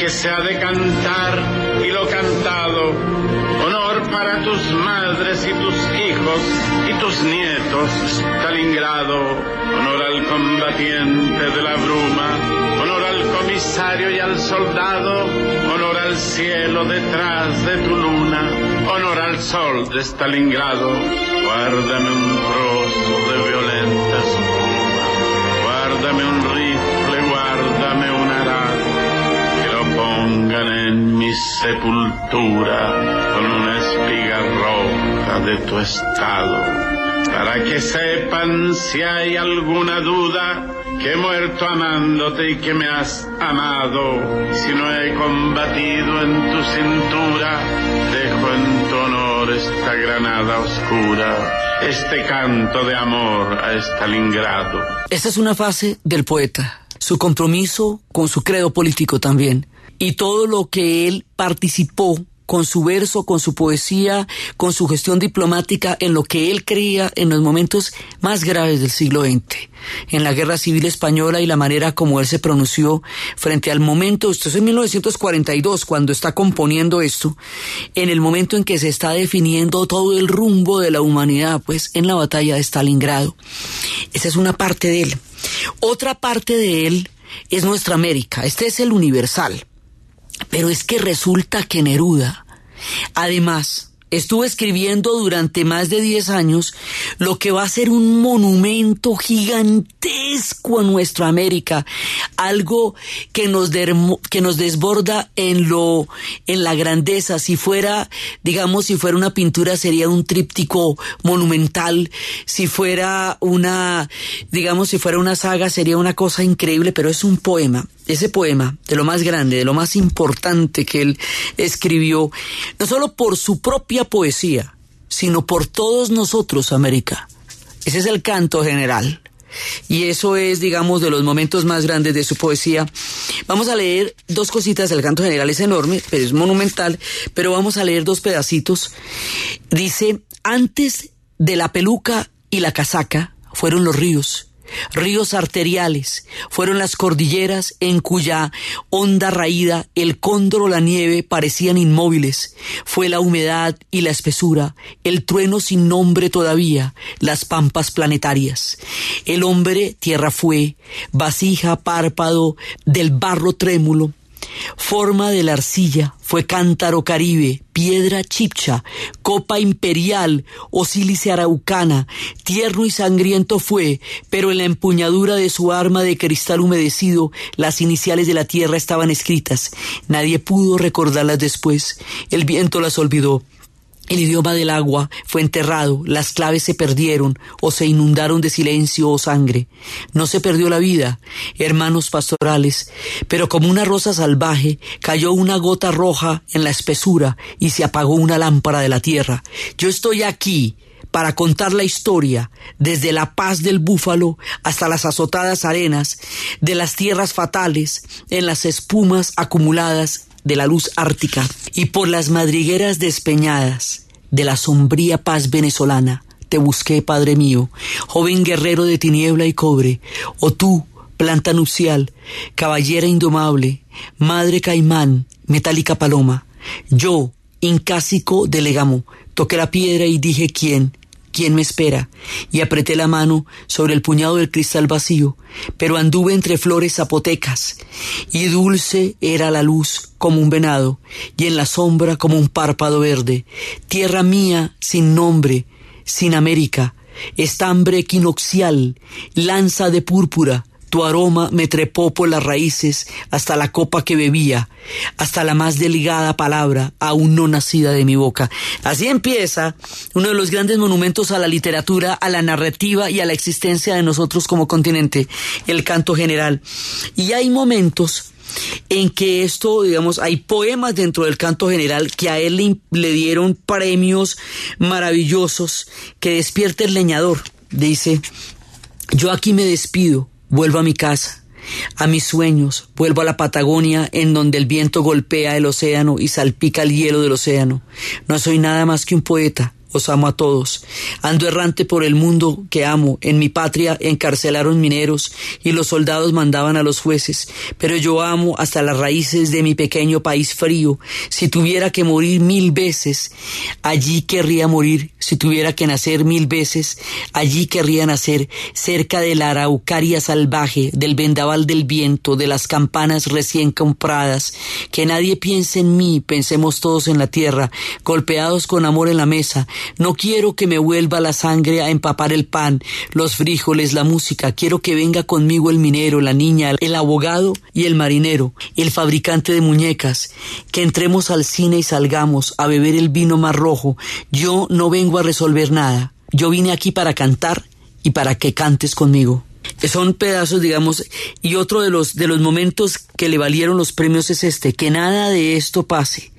se ha de cantar y lo cantado, honor para tus madres y tus hijos y tus nietos, Stalingrado, honor al combatiente de la bruma, honor al comisario y al soldado, honor al cielo detrás de tu luna, honor al sol de Stalingrado, guárdame un trozo de en mi sepultura con una espiga roja de tu estado para que sepan si hay alguna duda que he muerto amándote y que me has amado. Si no he combatido en tu cintura, dejo en tu honor esta granada oscura, este canto de amor a Stalingrado. Esta es una fase del poeta, su compromiso con su credo político también, y todo lo que él participó con su verso, con su poesía, con su gestión diplomática en lo que él creía en los momentos más graves del siglo XX, en la Guerra Civil Española y la manera como él se pronunció frente al momento, esto es en 1942 cuando está componiendo esto, en el momento en que se está definiendo todo el rumbo de la humanidad, pues en la batalla de Stalingrado. Esa es una parte de él. Otra parte de él es nuestra América, este es el universal. Pero es que resulta que Neruda, además, estuvo escribiendo durante más de 10 años lo que va a ser un monumento gigantesco a nuestra América, algo que nos, que nos desborda en lo, en la grandeza. Si fuera, digamos, si fuera una pintura sería un tríptico monumental, si fuera una, digamos, si fuera una saga sería una cosa increíble, pero es un poema ese poema, de lo más grande, de lo más importante que él escribió, no solo por su propia poesía, sino por todos nosotros, América. Ese es el canto general. Y eso es, digamos, de los momentos más grandes de su poesía. Vamos a leer dos cositas, el canto general es enorme, pero es monumental, pero vamos a leer dos pedacitos. Dice, antes de la peluca y la casaca fueron los ríos Ríos arteriales fueron las cordilleras en cuya honda raída el cóndor o la nieve parecían inmóviles. Fue la humedad y la espesura, el trueno sin nombre todavía, las pampas planetarias. El hombre tierra fue, vasija, párpado, del barro trémulo, forma de la arcilla, fue cántaro caribe, piedra chipcha, copa imperial o sílice araucana, tierno y sangriento fue, pero en la empuñadura de su arma de cristal humedecido las iniciales de la tierra estaban escritas. Nadie pudo recordarlas después. El viento las olvidó. El idioma del agua fue enterrado, las claves se perdieron o se inundaron de silencio o sangre. No se perdió la vida, hermanos pastorales, pero como una rosa salvaje cayó una gota roja en la espesura y se apagó una lámpara de la tierra. Yo estoy aquí para contar la historia desde la paz del búfalo hasta las azotadas arenas de las tierras fatales en las espumas acumuladas de la luz ártica y por las madrigueras despeñadas de la sombría paz venezolana. Te busqué, Padre mío, joven guerrero de tiniebla y cobre, o tú, planta nupcial, caballera indomable, madre caimán, metálica paloma. Yo, incásico de legamo, toqué la piedra y dije quién, ¿Quién me espera? Y apreté la mano sobre el puñado del cristal vacío, pero anduve entre flores zapotecas, y dulce era la luz como un venado, y en la sombra como un párpado verde, tierra mía sin nombre, sin América, estambre equinoxial, lanza de púrpura, tu aroma me trepó por las raíces hasta la copa que bebía, hasta la más delgada palabra aún no nacida de mi boca. Así empieza uno de los grandes monumentos a la literatura, a la narrativa y a la existencia de nosotros como continente, el canto general. Y hay momentos en que esto, digamos, hay poemas dentro del canto general que a él le, le dieron premios maravillosos que despierta el leñador. Dice, yo aquí me despido Vuelvo a mi casa, a mis sueños, vuelvo a la Patagonia en donde el viento golpea el océano y salpica el hielo del océano. No soy nada más que un poeta, os amo a todos. Ando errante por el mundo que amo. En mi patria encarcelaron mineros y los soldados mandaban a los jueces. Pero yo amo hasta las raíces de mi pequeño país frío. Si tuviera que morir mil veces, allí querría morir. Si tuviera que nacer mil veces, allí querría nacer, cerca de la araucaria salvaje, del vendaval del viento, de las campanas recién compradas. Que nadie piense en mí, pensemos todos en la tierra, golpeados con amor en la mesa, no quiero que me vuelva la sangre a empapar el pan, los frijoles, la música. Quiero que venga conmigo el minero, la niña, el abogado y el marinero, el fabricante de muñecas. Que entremos al cine y salgamos a beber el vino más rojo. Yo no vengo a resolver nada. Yo vine aquí para cantar y para que cantes conmigo son pedazos, digamos, y otro de los, de los momentos que le valieron los premios es este, que nada de esto pase,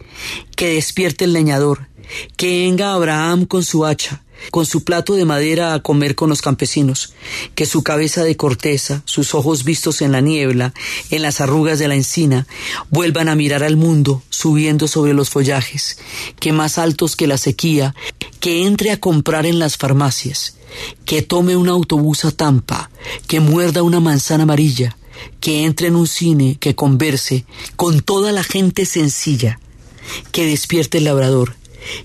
que despierte el leñador, que venga Abraham con su hacha, con su plato de madera a comer con los campesinos, que su cabeza de corteza, sus ojos vistos en la niebla, en las arrugas de la encina, vuelvan a mirar al mundo subiendo sobre los follajes, que más altos que la sequía, que entre a comprar en las farmacias, que tome un autobús a Tampa, que muerda una manzana amarilla, que entre en un cine, que converse con toda la gente sencilla, que despierte el labrador,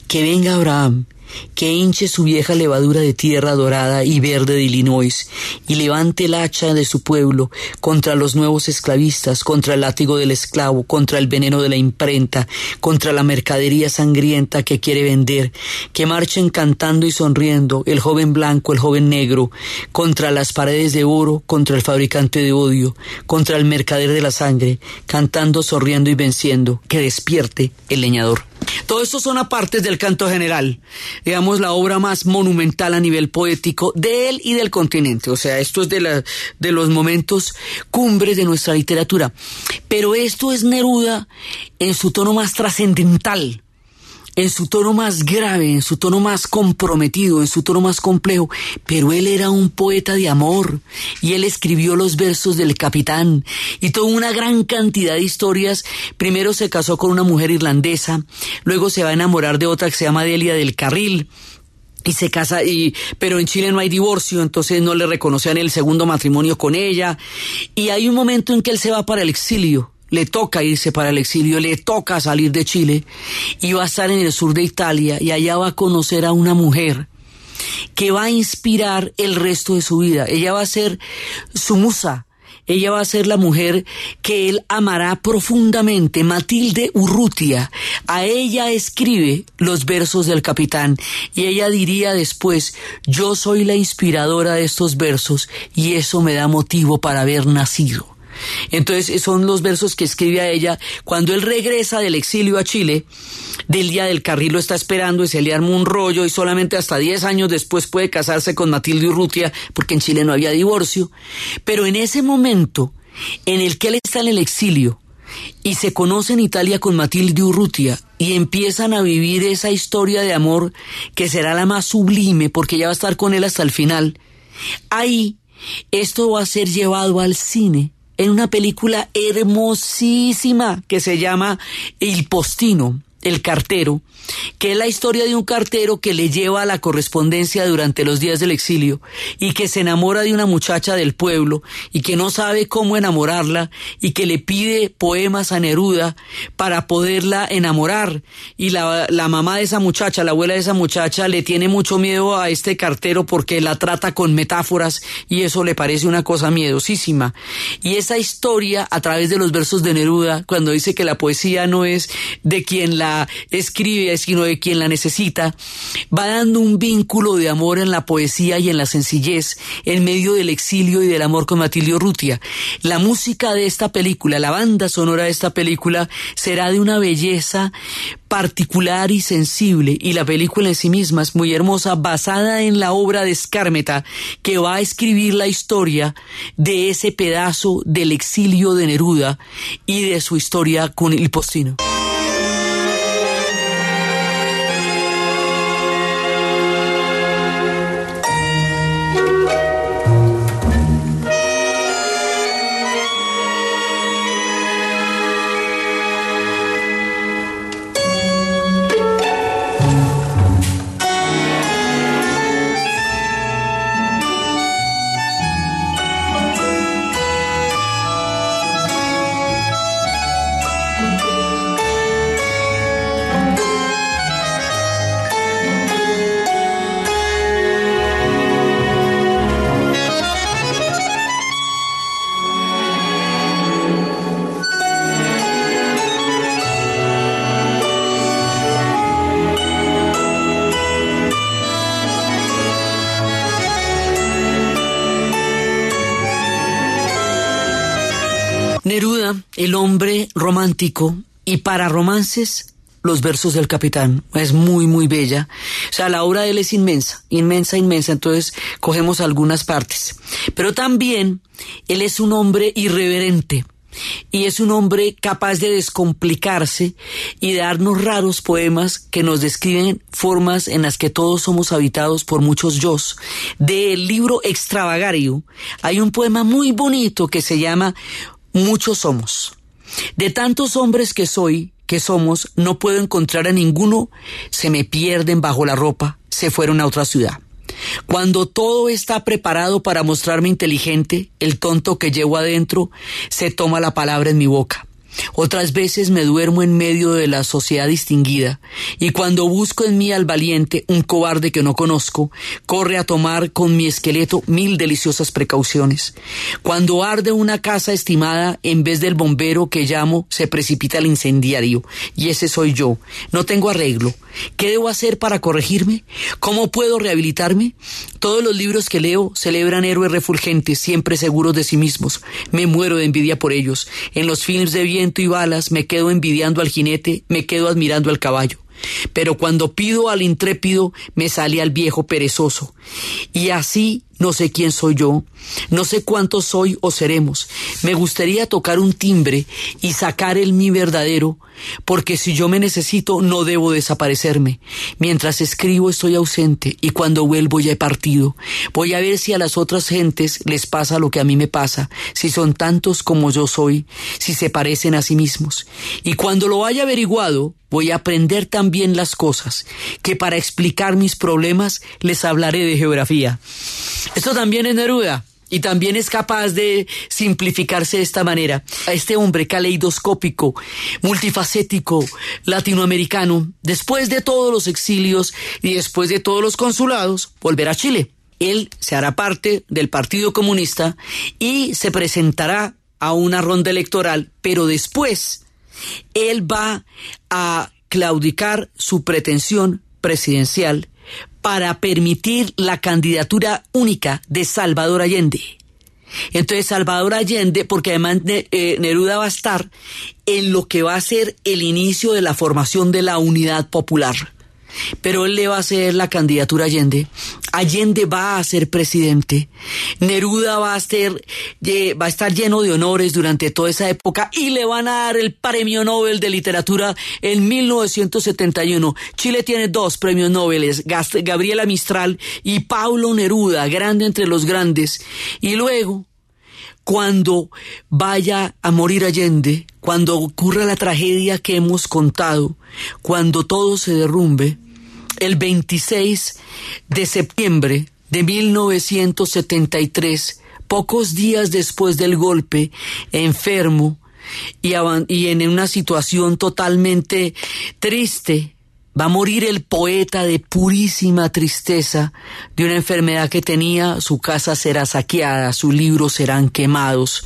que venga Abraham, que hinche su vieja levadura de tierra dorada y verde de Illinois, y levante el hacha de su pueblo contra los nuevos esclavistas, contra el látigo del esclavo, contra el veneno de la imprenta, contra la mercadería sangrienta que quiere vender, que marchen cantando y sonriendo el joven blanco, el joven negro, contra las paredes de oro, contra el fabricante de odio, contra el mercader de la sangre, cantando, sonriendo y venciendo, que despierte el leñador. Todo esto son apartes del canto general, digamos la obra más monumental a nivel poético de él y del continente. O sea, esto es de, la, de los momentos cumbres de nuestra literatura. Pero esto es Neruda en su tono más trascendental en su tono más grave, en su tono más comprometido, en su tono más complejo, pero él era un poeta de amor y él escribió los versos del capitán y toda una gran cantidad de historias. Primero se casó con una mujer irlandesa, luego se va a enamorar de otra que se llama Delia del Carril y se casa y pero en Chile no hay divorcio, entonces no le reconocían el segundo matrimonio con ella y hay un momento en que él se va para el exilio le toca irse para el exilio, le toca salir de Chile y va a estar en el sur de Italia y allá va a conocer a una mujer que va a inspirar el resto de su vida. Ella va a ser su musa, ella va a ser la mujer que él amará profundamente, Matilde Urrutia. A ella escribe los versos del capitán y ella diría después, yo soy la inspiradora de estos versos y eso me da motivo para haber nacido. Entonces son los versos que escribe a ella cuando él regresa del exilio a Chile, del día del carril lo está esperando y se le arma un rollo y solamente hasta 10 años después puede casarse con Matilde Urrutia porque en Chile no había divorcio. Pero en ese momento en el que él está en el exilio y se conoce en Italia con Matilde Urrutia y empiezan a vivir esa historia de amor que será la más sublime porque ella va a estar con él hasta el final, ahí esto va a ser llevado al cine en una película hermosísima que se llama El Postino el cartero, que es la historia de un cartero que le lleva a la correspondencia durante los días del exilio y que se enamora de una muchacha del pueblo y que no sabe cómo enamorarla y que le pide poemas a Neruda para poderla enamorar. Y la, la mamá de esa muchacha, la abuela de esa muchacha le tiene mucho miedo a este cartero porque la trata con metáforas y eso le parece una cosa miedosísima. Y esa historia a través de los versos de Neruda cuando dice que la poesía no es de quien la escribe, sino de quien la necesita, va dando un vínculo de amor en la poesía y en la sencillez, en medio del exilio y del amor con Matilde Rutia. La música de esta película, la banda sonora de esta película, será de una belleza particular y sensible, y la película en sí misma es muy hermosa, basada en la obra de Escármeta, que va a escribir la historia de ese pedazo del exilio de Neruda y de su historia con el postino. Y para romances, los versos del capitán. Es muy, muy bella. O sea, la obra de él es inmensa, inmensa, inmensa. Entonces, cogemos algunas partes. Pero también, él es un hombre irreverente. Y es un hombre capaz de descomplicarse y de darnos raros poemas que nos describen formas en las que todos somos habitados por muchos yo. Del libro Extravagario hay un poema muy bonito que se llama muchos somos. De tantos hombres que soy, que somos, no puedo encontrar a ninguno, se me pierden bajo la ropa, se fueron a otra ciudad. Cuando todo está preparado para mostrarme inteligente, el tonto que llevo adentro se toma la palabra en mi boca. Otras veces me duermo en medio de la sociedad distinguida, y cuando busco en mí al valiente, un cobarde que no conozco, corre a tomar con mi esqueleto mil deliciosas precauciones. Cuando arde una casa estimada, en vez del bombero que llamo, se precipita el incendiario, y ese soy yo. No tengo arreglo. ¿Qué debo hacer para corregirme? ¿Cómo puedo rehabilitarme? Todos los libros que leo celebran héroes refulgentes, siempre seguros de sí mismos. Me muero de envidia por ellos. En los films de y balas me quedo envidiando al jinete, me quedo admirando al caballo. Pero cuando pido al intrépido, me sale al viejo perezoso. Y así no sé quién soy yo, no sé cuánto soy o seremos. Me gustaría tocar un timbre y sacar el mi verdadero, porque si yo me necesito no debo desaparecerme. Mientras escribo estoy ausente y cuando vuelvo ya he partido. Voy a ver si a las otras gentes les pasa lo que a mí me pasa, si son tantos como yo soy, si se parecen a sí mismos. Y cuando lo haya averiguado, voy a aprender también las cosas, que para explicar mis problemas les hablaré de geografía. Esto también es Neruda. Y también es capaz de simplificarse de esta manera. A este hombre caleidoscópico, multifacético, latinoamericano, después de todos los exilios y después de todos los consulados, volver a Chile él se hará parte del Partido Comunista y se presentará a una ronda electoral, pero después él va a claudicar su pretensión presidencial para permitir la candidatura única de Salvador Allende. Entonces Salvador Allende, porque además eh, Neruda va a estar en lo que va a ser el inicio de la formación de la unidad popular pero él le va a hacer la candidatura a Allende. Allende va a ser presidente. Neruda va a, ser, va a estar lleno de honores durante toda esa época y le van a dar el premio Nobel de literatura en 1971. Chile tiene dos premios Nobel, Gabriela Mistral y Paulo Neruda, grande entre los grandes. Y luego, cuando vaya a morir Allende, cuando ocurra la tragedia que hemos contado, cuando todo se derrumbe, el 26 de septiembre de 1973, pocos días después del golpe, enfermo y, y en una situación totalmente triste, Va a morir el poeta de purísima tristeza de una enfermedad que tenía, su casa será saqueada, sus libros serán quemados.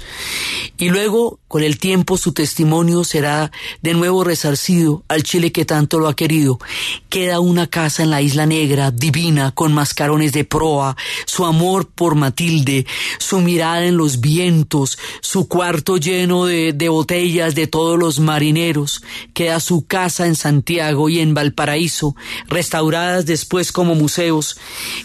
Y luego, con el tiempo, su testimonio será de nuevo resarcido al Chile que tanto lo ha querido. Queda una casa en la Isla Negra, divina, con mascarones de proa, su amor por Matilde, su mirada en los vientos, su cuarto lleno de, de botellas de todos los marineros. Queda su casa en Santiago y en Valparaíso Paraíso, restauradas después como museos,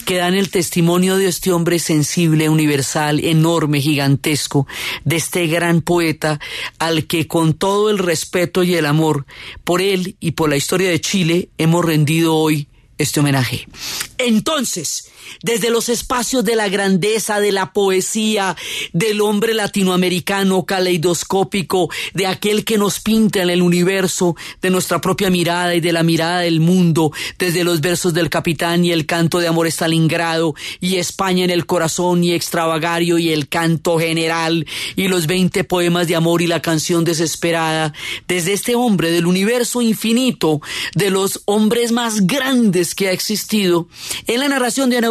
que dan el testimonio de este hombre sensible, universal, enorme, gigantesco, de este gran poeta al que con todo el respeto y el amor por él y por la historia de Chile hemos rendido hoy este homenaje. Entonces, desde los espacios de la grandeza, de la poesía, del hombre latinoamericano caleidoscópico, de aquel que nos pinta en el universo, de nuestra propia mirada y de la mirada del mundo, desde los versos del capitán y el canto de amor Stalingrado, y España en el corazón y extravagario y el canto general, y los veinte poemas de amor y la canción desesperada, desde este hombre del universo infinito, de los hombres más grandes que ha existido, en la narración de Ana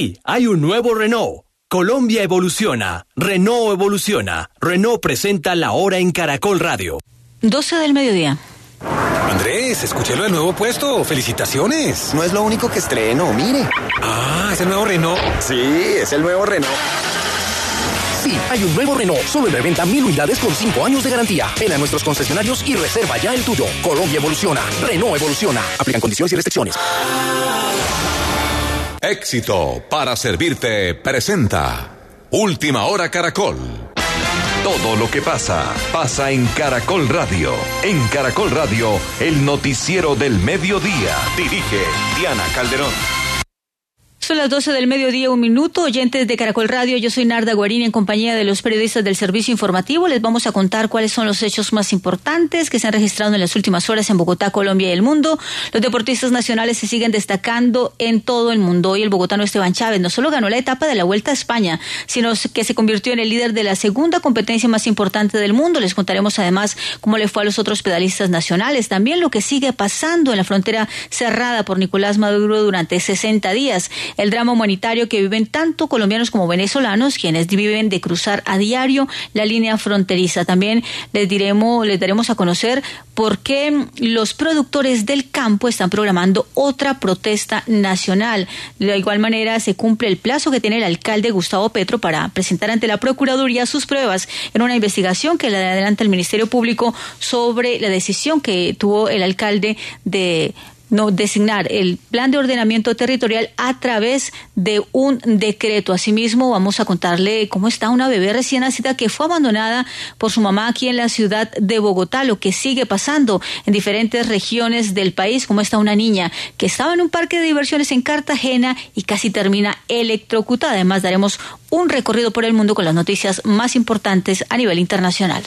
Sí, hay un nuevo Renault. Colombia evoluciona. Renault evoluciona. Renault presenta la hora en Caracol Radio. 12 del mediodía. Andrés, escuché lo del nuevo puesto. Felicitaciones. No es lo único que estreno, mire. Ah, es el nuevo Renault. Sí, es el nuevo Renault. Sí, hay un nuevo Renault, solo en reventa mil unidades con 5 años de garantía. Ven a nuestros concesionarios y reserva ya el tuyo. Colombia evoluciona. Renault evoluciona. Aplican condiciones y restricciones. Éxito para servirte presenta Última Hora Caracol. Todo lo que pasa, pasa en Caracol Radio. En Caracol Radio, el noticiero del mediodía. Dirige Diana Calderón. Son las 12 del mediodía, un minuto. Oyentes de Caracol Radio, yo soy Narda Guarín en compañía de los periodistas del servicio informativo. Les vamos a contar cuáles son los hechos más importantes que se han registrado en las últimas horas en Bogotá, Colombia y el mundo. Los deportistas nacionales se siguen destacando en todo el mundo. Hoy el bogotano Esteban Chávez no solo ganó la etapa de la Vuelta a España, sino que se convirtió en el líder de la segunda competencia más importante del mundo. Les contaremos además cómo le fue a los otros pedalistas nacionales. También lo que sigue pasando en la frontera cerrada por Nicolás Maduro durante 60 días. El drama humanitario que viven tanto colombianos como venezolanos, quienes viven de cruzar a diario la línea fronteriza. También les diremos, les daremos a conocer por qué los productores del campo están programando otra protesta nacional. De igual manera, se cumple el plazo que tiene el alcalde Gustavo Petro para presentar ante la Procuraduría sus pruebas en una investigación que le adelanta el Ministerio Público sobre la decisión que tuvo el alcalde de no designar el plan de ordenamiento territorial a través de un decreto. Asimismo, vamos a contarle cómo está una bebé recién nacida que fue abandonada por su mamá aquí en la ciudad de Bogotá, lo que sigue pasando en diferentes regiones del país, cómo está una niña que estaba en un parque de diversiones en Cartagena y casi termina electrocutada. Además, daremos un recorrido por el mundo con las noticias más importantes a nivel internacional.